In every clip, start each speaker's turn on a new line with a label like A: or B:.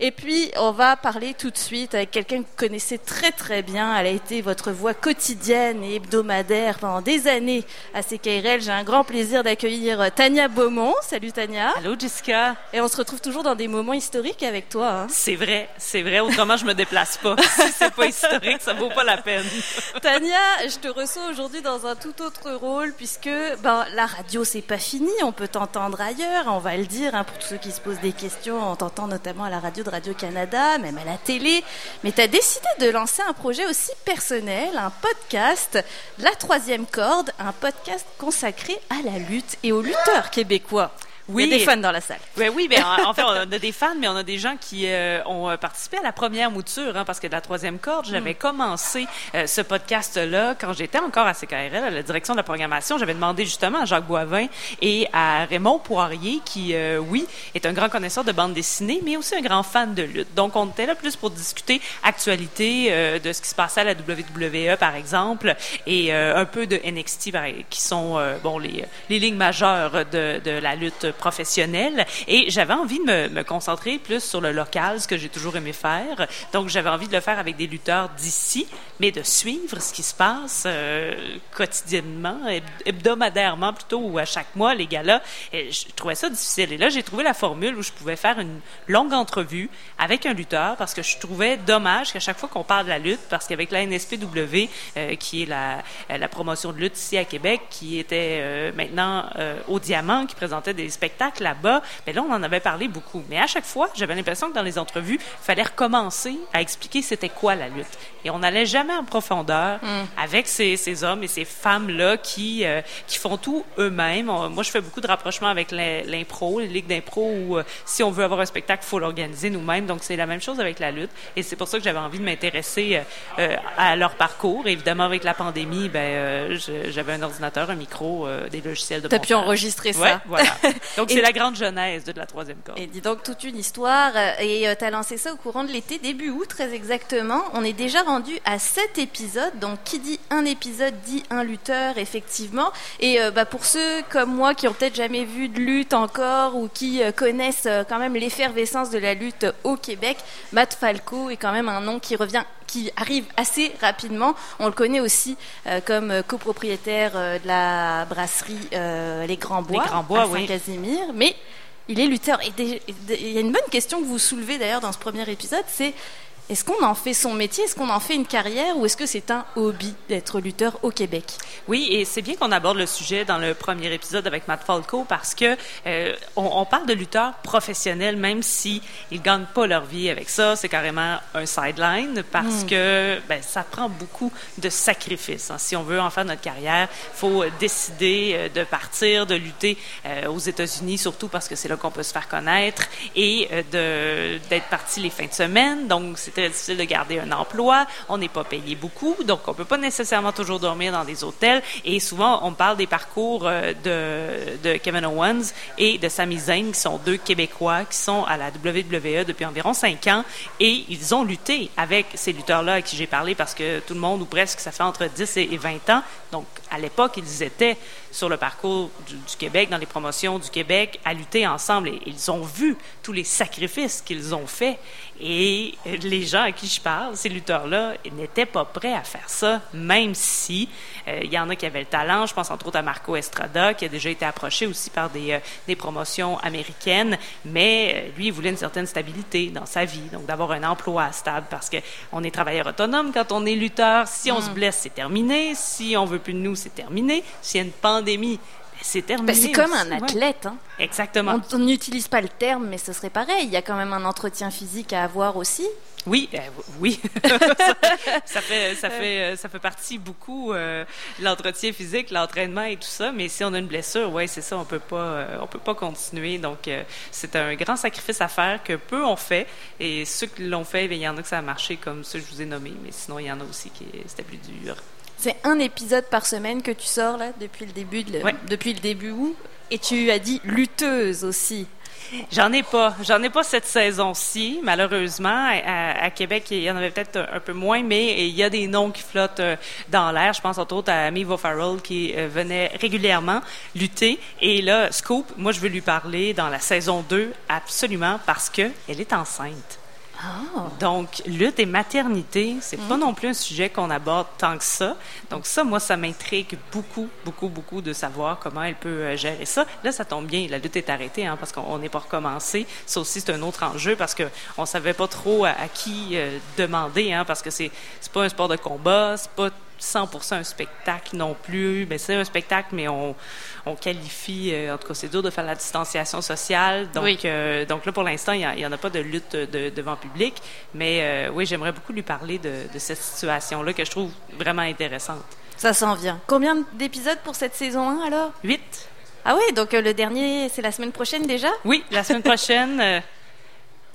A: Et puis, on va parler tout de suite avec quelqu'un que vous connaissez très très bien. Elle a été votre voix quotidienne et hebdomadaire pendant des années à CKRL. J'ai un grand plaisir d'accueillir Tania Beaumont. Salut Tania.
B: Allô Jessica.
A: Et on se retrouve toujours dans des moments historiques avec toi. Hein.
B: C'est vrai, c'est vrai. Autrement, je me déplace pas. si c'est pas historique, ça vaut pas la peine.
A: Tania, je te reçois aujourd'hui dans un tout autre rôle puisque ben, la radio, c'est pas fini. On peut t'entendre ailleurs. On va le dire hein, pour tous ceux qui se posent des questions. On t'entend notamment à la radio Radio-Canada, même à la télé. Mais tu as décidé de lancer un projet aussi personnel, un podcast, La Troisième Corde, un podcast consacré à la lutte et aux lutteurs québécois. Oui, il y a des fans dans la salle.
B: Ben oui, ben, en fait, on a des fans, mais on a des gens qui euh, ont euh, participé à la première mouture, hein, parce que de la troisième corde, j'avais mm. commencé euh, ce podcast-là quand j'étais encore à CKRL, à la direction de la programmation. J'avais demandé justement à Jacques Boivin et à Raymond Poirier, qui, oui, est un grand connaisseur de bande dessinée, mais aussi un grand fan de lutte. Donc, on était là plus pour discuter actualité de ce qui se passait à la WWE, par exemple, et un peu de NXT, qui sont, bon, les, les lignes majeures de, de la lutte professionnelle et j'avais envie de me, concentrer plus sur le local, ce que j'ai toujours aimé faire. Donc, j'avais envie de le faire avec des lutteurs d'ici, mais de suivre ce qui se passe euh, quotidiennement, hebdomadairement plutôt, ou à chaque mois, les gars-là. Je trouvais ça difficile. Et là, j'ai trouvé la formule où je pouvais faire une longue entrevue avec un lutteur parce que je trouvais dommage qu'à chaque fois qu'on parle de la lutte, parce qu'avec la NSPW, euh, qui est la, la promotion de lutte ici à Québec, qui était euh, maintenant au Diamant, qui présentait des spectacles là-bas, mais là, on en avait parlé beaucoup. Mais à chaque fois, j'avais l'impression que dans les entrevues, il fallait recommencer à expliquer c'était quoi la lutte. Et on n'allait jamais en profondeur mm. avec ces, ces, hommes et ces femmes-là qui, euh, qui font tout eux-mêmes. Moi, je fais beaucoup de rapprochements avec l'impro, les ligues d'impro où euh, si on veut avoir un spectacle, il faut l'organiser nous-mêmes. Donc, c'est la même chose avec la lutte. Et c'est pour ça que j'avais envie de m'intéresser euh, à leur parcours. évidemment, avec la pandémie, ben, j'avais un ordinateur, un micro, des logiciels de
A: T'as pu enregistrer ça.
B: voilà. Donc, c'est la grande genèse de la troisième corde.
A: Et dis donc, toute une histoire. Et tu as lancé ça au courant de l'été, début août, très exactement. On est déjà rendu à sept épisodes. Donc, qui dit un épisode dit un lutteur, effectivement. Et euh, bah, pour ceux comme moi qui ont peut-être jamais vu de lutte encore ou qui euh, connaissent euh, quand même l'effervescence de la lutte au Québec, Matt Falco est quand même un nom qui revient qui arrive assez rapidement. On le connaît aussi comme copropriétaire de la brasserie Les Grands Bois,
B: Les Grands Bois
A: à Saint-Casimir. Mais il est lutteur. Et il y a une bonne question que vous soulevez d'ailleurs dans ce premier épisode, c'est est-ce qu'on en fait son métier? Est-ce qu'on en fait une carrière? Ou est-ce que c'est un hobby d'être lutteur au Québec?
B: Oui, et c'est bien qu'on aborde le sujet dans le premier épisode avec Matt Falco parce que euh, on, parle de lutteurs professionnels, même si ils gagnent pas leur vie avec ça. C'est carrément un sideline parce hmm. que ben, ça prend beaucoup de sacrifices. Hein. Si on veut en faire notre carrière, faut décider euh, de partir, de lutter euh, aux États-Unis, surtout parce que c'est là qu'on peut se faire connaître et de d'être parti les fins de semaine. Donc c'est très difficile de garder un emploi, on n'est pas payé beaucoup, donc on peut pas nécessairement toujours dormir dans des hôtels. Et souvent, on parle des parcours euh, de, Kevin Owens et de Sami Zayn, qui sont deux Québécois qui sont à la WWE depuis environ cinq ans, et ils ont lutté avec ces lutteurs-là à qui j'ai parlé, parce que tout le monde, ou presque, ça fait entre 10 et 20 ans. Donc, à l'époque, ils étaient sur le parcours du, Québec, dans les promotions du Québec, à lutter ensemble. Et ils ont vu tous les sacrifices qu'ils ont faits. Et les gens à qui je parle, ces lutteurs-là, n'étaient pas prêts à faire ça, même si euh, il y en a qui avaient le talent. Je pense entre autres à Marco Estrada, qui a déjà été approché aussi par des, euh, des promotions américaines, mais euh, lui, il voulait une certaine stabilité dans sa vie, donc d'avoir un emploi stable, parce qu'on est travailleur autonome quand on est lutteur. Si on se mm. blesse, c'est terminé. Si on veut plus de nous, c'est terminé. S'il y a une pandémie, c'est terminé.
A: Ben, c'est comme un athlète. Hein.
B: Exactement.
A: On n'utilise pas le terme, mais ce serait pareil. Il y a quand même un entretien physique à avoir aussi.
B: Oui, euh, oui. ça, fait, ça, fait, euh, ça fait partie beaucoup euh, l'entretien physique, l'entraînement et tout ça. Mais si on a une blessure, oui, c'est ça, on peut pas, on peut pas continuer. Donc, c'est un grand sacrifice à faire que peu ont fait. Et ceux qui l'ont fait, il y en a que ça a marché comme ceux que je vous ai nommés. Mais sinon, il y en a aussi qui c'était plus dur.
A: C'est un épisode par semaine que tu sors là depuis le début, de, depuis le début où? Et tu as dit lutteuse aussi.
B: J'en ai pas. J'en ai pas cette saison-ci, malheureusement. À, Québec, il y en avait peut-être un, peu moins, mais il y a des noms qui flottent euh, dans l'air. Je pense entre autres à Mivo Farrell qui euh, venait régulièrement lutter. Et là, Scoop, moi, je veux lui parler dans la saison 2, absolument, parce que elle est enceinte.
A: Ah.
B: Donc, lutte et maternité, c'est pas non plus un sujet qu'on aborde tant que ça. Donc, ça, moi, ça m'intrigue beaucoup, beaucoup, beaucoup de savoir comment elle peut euh, gérer ça. Là, ça tombe bien, la lutte est arrêtée, hein, parce qu'on n'est pas recommencé. Ça aussi, c'est un autre enjeu, parce que on savait pas trop à, à qui euh, demander, hein, parce que c'est c'est pas un sport de combat, c'est pas 100% un spectacle non plus. Mais c'est un spectacle, mais on, on qualifie, euh, en tout cas, c'est dur de faire la distanciation sociale. Donc,
A: Oui.
B: euh, donc là, pour l'instant, il n'y en a pas de lutte de- devant public. Mais euh, oui, j'aimerais beaucoup lui parler de, de cette situation-là que je trouve vraiment intéressante.
A: Ça s'en vient. Combien d'épisodes pour cette saison 1 alors?
B: Huit.
A: Ah oui, donc le dernier, c'est la semaine prochaine déjà?
B: Oui, la semaine prochaine.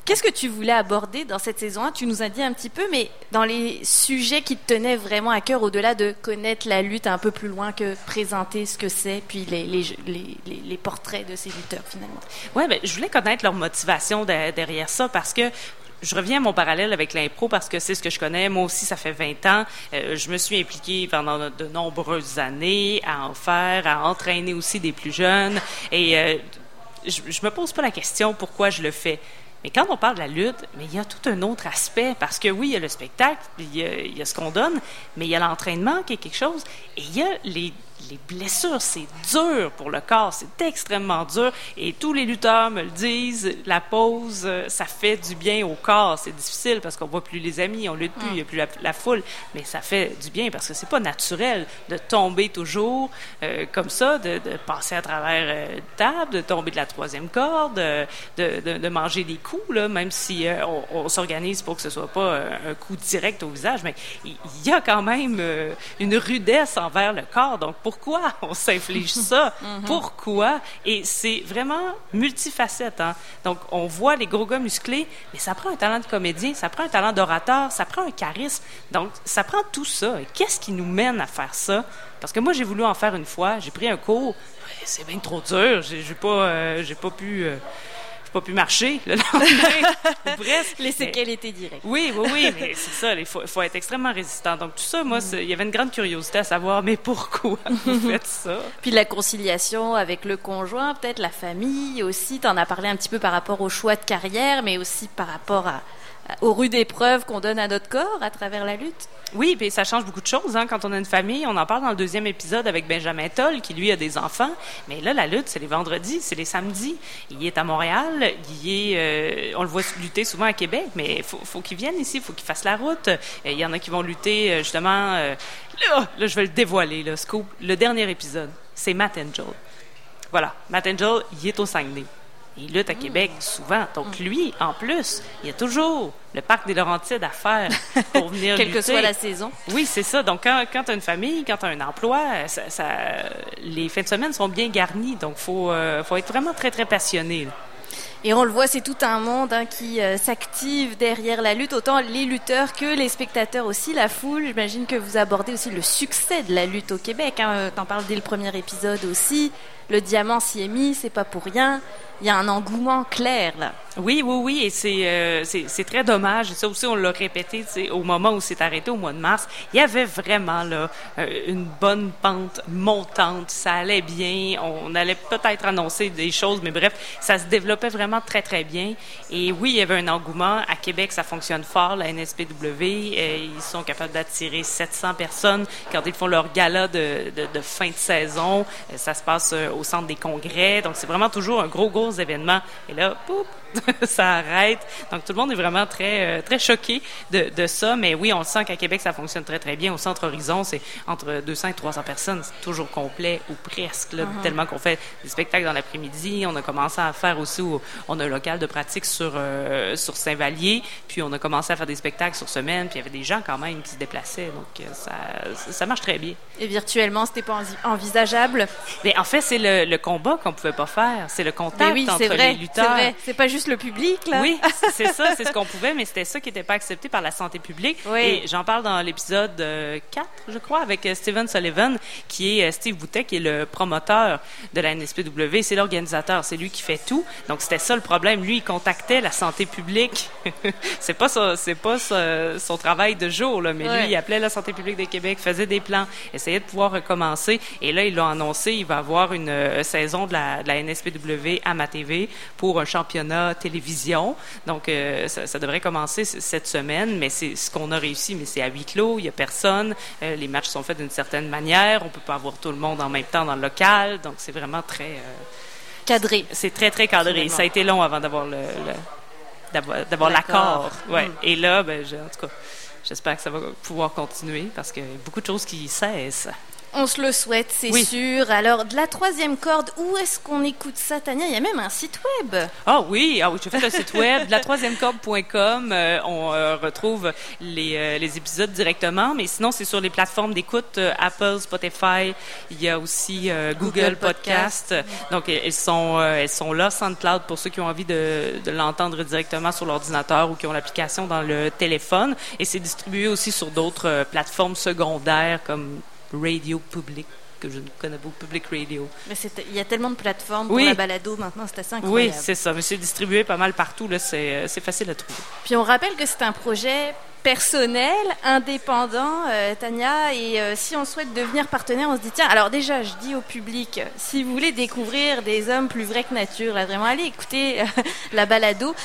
A: Qu'est-ce que tu voulais aborder dans cette saison 1 Tu nous as dit un petit peu, mais dans les sujets qui te tenaient vraiment à cœur, au-delà de connaître la lutte un peu plus loin que présenter ce que c'est, puis les, portraits de ces lutteurs finalement.
B: Ouais, ben, je voulais connaître leur motivation de- derrière ça parce que je reviens à mon parallèle avec l'impro parce que c'est ce que je connais. Moi aussi, ça fait 20 ans. Euh, je me suis impliquée pendant de nombreuses années à en faire, à entraîner aussi des plus jeunes. Et euh, je, je me pose pas la question pourquoi je le fais. Mais quand on parle de la lutte, mais il y a tout un autre aspect parce que oui, il y a le spectacle, il y a, il y a ce qu'on donne, mais il y a l'entraînement qui est quelque chose et il y a les, les blessures. C'est dur pour le corps, c'est extrêmement dur et tous les lutteurs me le disent. La pause, euh, ça fait du bien au corps. C'est difficile parce qu'on voit plus les amis, on lutte plus, il y a plus la, foule, mais ça fait du bien parce que c'est pas naturel de tomber toujours euh, comme ça, de, passer à travers euh, une table, de tomber de la troisième corde, de, manger des coups, même si on, s'organise pour que ce soit pas un coup direct au visage, mais il il y a quand même une rudesse envers le corps. Donc pourquoi on s'inflige ça? Pourquoi? Et c'est vraiment multifacette. Hein? Donc on voit les gros gars musclés, mais ça prend un talent de comédien, ça prend un talent d'orateur, ça prend un charisme. Donc ça prend tout ça. Et qu'est-ce qui nous mène à faire ça? Parce que moi j'ai voulu en faire une fois, j'ai pris un cours, c'est bien trop dur, j'ai pas, euh, j'ai pas pu. euh, pas pu marcher le lendemain, ou presque.
A: Les séquelles étaient directes.
B: oui, oui, oui, mais c'est ça, il faut, faut être extrêmement résistant. Donc, tout ça, moi, c'est- il y avait une grande curiosité à savoir, mais pourquoi vous faites ça?
A: Puis la conciliation avec le conjoint, peut-être la famille aussi. Tu en as parlé un petit peu par rapport au choix de carrière, mais aussi par rapport à- aux rudes épreuves qu'on donne à notre corps à travers la lutte?
B: Oui, puis ça change beaucoup de choses hein, quand on a une famille. On en parle dans le deuxième épisode avec Benjamin Toll, qui lui a des enfants. Mais là, la lutte, c'est les vendredis, c'est les samedis. Il est à Montréal, il est, euh, on le voit lutter souvent à Québec, mais faut, faut qu'il vienne ici, faut qu'il fasse la route. Euh, Il y en a qui vont lutter euh, justement. là, là, je vais le dévoiler, le scoop. Le dernier épisode, c'est Matt Angel. Voilà, Matt Angel, il est au Saguenay. Il lutte à Québec souvent. Donc lui, en plus, il y a toujours le parc des Laurentides à faire pour venir
A: Quelle que soit la saison.
B: Oui, c'est ça. Donc, quand, quand tu as une famille, quand tu as un emploi, ça, ça- les fins de semaine sont bien garnies. Donc, il faut, euh, faut être vraiment très, très passionné. là.
A: Et on le voit, c'est tout un monde hein, qui euh, s'active derrière la lutte, autant les lutteurs que les spectateurs aussi, la foule. J'imagine que vous abordez aussi le succès de la lutte au Québec. Hein. T'en parles dès le premier épisode aussi. Le diamant s'y est mis, c'est pas pour rien. Il y a un engouement clair là.
B: Oui, oui, oui, et c'est euh, c'est très dommage. Ça aussi, on l'a répété au moment où c'est arrêté, au mois de mars. Il y avait vraiment là euh, une bonne pente montante. Ça allait bien. On allait peut-être annoncer des choses, mais bref, ça se développait vraiment très, très bien. Et oui, il y avait un engouement. À Québec, ça fonctionne fort, la NSPW. euh, ils sont capables d'attirer 700 personnes quand ils font leur gala de, de, de fin de saison. Euh, Ça se passe euh, au centre des congrès. Donc, c'est vraiment toujours un gros, gros événement. Et là, poup, ça arrête. Donc, tout le monde est vraiment très, euh, très choqué de, de ça. Mais oui, on le sent qu'à Québec, ça fonctionne très, très bien. Au Centre Horizon, c'est entre 200 et 300 personnes. C'est toujours complet ou presque, là, tellement qu'on fait des spectacles dans l'après-midi. On a commencé à faire aussi, on a un local de pratique sur, euh, sur Saint-Vallier. Puis, on a commencé à faire des spectacles sur semaine. Puis, il y avait des gens quand même qui se déplaçaient. Donc, euh, ça, ça marche très bien.
A: Et virtuellement, c'était pas envi- envisageable?
B: Mais en fait, c'est le, le combat qu'on pouvait pas faire. C'est le contact
A: Mais oui,
B: entre
A: c'est vrai.
B: les
A: C'est
B: lutteurs.
A: vrai. C'est pas juste le public là.
B: Oui, c'est ça, c'est ce qu'on pouvait, mais c'était ça qui n'était pas accepté par la santé publique.
A: Oui.
B: Et j'en parle dans l'épisode euh, 4, je crois, avec euh, Steven Sullivan, qui est euh, Steve Boutet, qui est le promoteur de la NSPW. C'est l'organisateur, c'est lui qui fait tout. Donc c'était ça le problème. Lui, il contactait la santé publique. c'est pas ça, c'est pas ça- son travail de jour, là, mais
A: Ouais.
B: lui, il appelait la santé publique de Québec, faisait des plans, essayait de pouvoir recommencer. Et là, ils l'ont annoncé, il va avoir une euh, saison de la, de la NSPW à ma TV pour un championnat format télévision. Donc, euh, ça, ça, devrait commencer cette semaine, mais c'est ce qu'on a réussi, mais c'est à huis clos, il n'y a personne. Euh, les matchs sont faits d'une certaine manière. On peut pas avoir tout le monde en même temps dans le local. Donc, c'est vraiment très... Euh,
A: cadré.
B: C'est très, très cadré. Ça a été long avant d'avoir le, d'avoir l'accord. Ouais. Mm. Et là, ben, en tout cas, j'espère que ça va pouvoir continuer parce qu'il y a beaucoup de choses qui cessent.
A: On se le souhaite, c'est sûr. Alors, de la troisième corde, où est-ce qu'on écoute ça, Tania? Il y a même un site web.
B: Ah oui, ah oui, je fais un site web, de la troisième corde.com. Euh, on euh, retrouve les, euh, les, épisodes directement, mais sinon, c'est sur les plateformes d'écoute Apple, Spotify. Il y a aussi Google, Podcast. Donc, elles sont, elles sont là, SoundCloud, pour ceux qui ont envie de, de l'entendre directement sur l'ordinateur ou qui ont l'application dans le téléphone. Et c'est distribué aussi sur d'autres plateformes secondaires comme Radio Public que je ne connais pas, Public Radio.
A: Mais il y a tellement de plateformes pour la balado maintenant, c'est assez incroyable.
B: Oui, c'est ça. Mais c'est distribué pas mal partout, là, c'est facile à trouver.
A: Puis on rappelle que c'est un projet personnel, indépendant, euh, Tania. Et euh, si on souhaite devenir partenaire, on se dit tiens. Alors déjà, je dis au public, si vous voulez découvrir des hommes plus vrais que nature, là vraiment, allez écouter euh, la balado.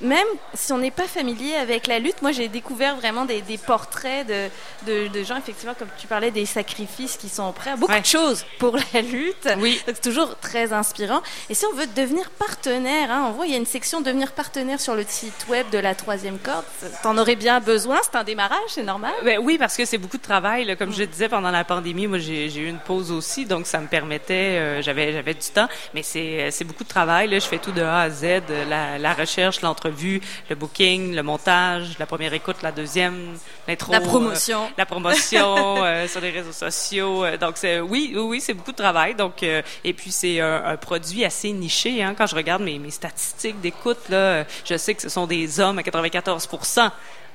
A: même si on n'est pas familier avec la lutte, moi j'ai découvert vraiment des, portraits de, de, gens effectivement, comme tu parlais, des sacrifices qui sont prêts à beaucoup de choses pour la lutte.
B: Oui.
A: C'est toujours très inspirant. Et si on veut devenir partenaire, hein, on voit il y a une section devenir partenaire sur le site web de la troisième corde. T'en aurais bien besoin c'est un démarrage, c'est normal?
B: Ben, oui, parce que c'est beaucoup de travail. Comme je disais, pendant la pandémie, moi, j'ai eu une pause aussi, donc ça me permettait, euh, j'avais j'avais du temps, mais c'est beaucoup de travail. Là. Je fais tout de A à Z, la, la recherche, l'entrevue, le booking, le montage, la première écoute, la deuxième, l'intro.
A: La promotion.
B: Euh, la promotion euh, sur les réseaux sociaux. donc, oui, oui, c'est beaucoup de travail. Donc, et puis, c'est un, un, produit assez niché. Hein. Quand je regarde mes, mes statistiques d'écoute, là, je sais que ce sont des hommes à 94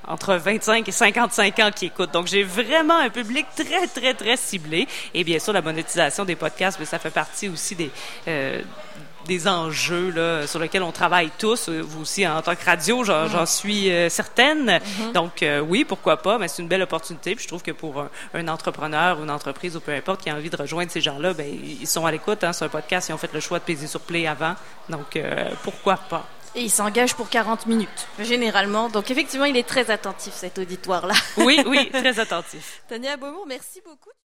B: entre 25 et 55 ans qui écoutent. Donc, j'ai vraiment un public très, très, très ciblé. Et bien sûr, la monétisation des podcasts, mais ça fait partie aussi des... Euh, des enjeux là, sur lesquels on travaille tous, euh, vous aussi en tant que radio, j'en mm-hmm. suis euh, certaine. Mm-hmm. Donc oui, pourquoi pas, mais c'est une belle opportunité. Puis je trouve que pour un, entrepreneur ou une entreprise ou peu importe qui a envie de rejoindre ces gens-là, ben ils sont à l'écoute. Hein, sur un podcast, ils ont fait le choix de peser sur play avant. Donc pourquoi pas.
A: Et il s'engage pour 40 minutes, généralement. Donc effectivement, il est très attentif, cet auditoire-là.
B: Oui, oui, très attentif.
A: Tania Beaumont, merci beaucoup.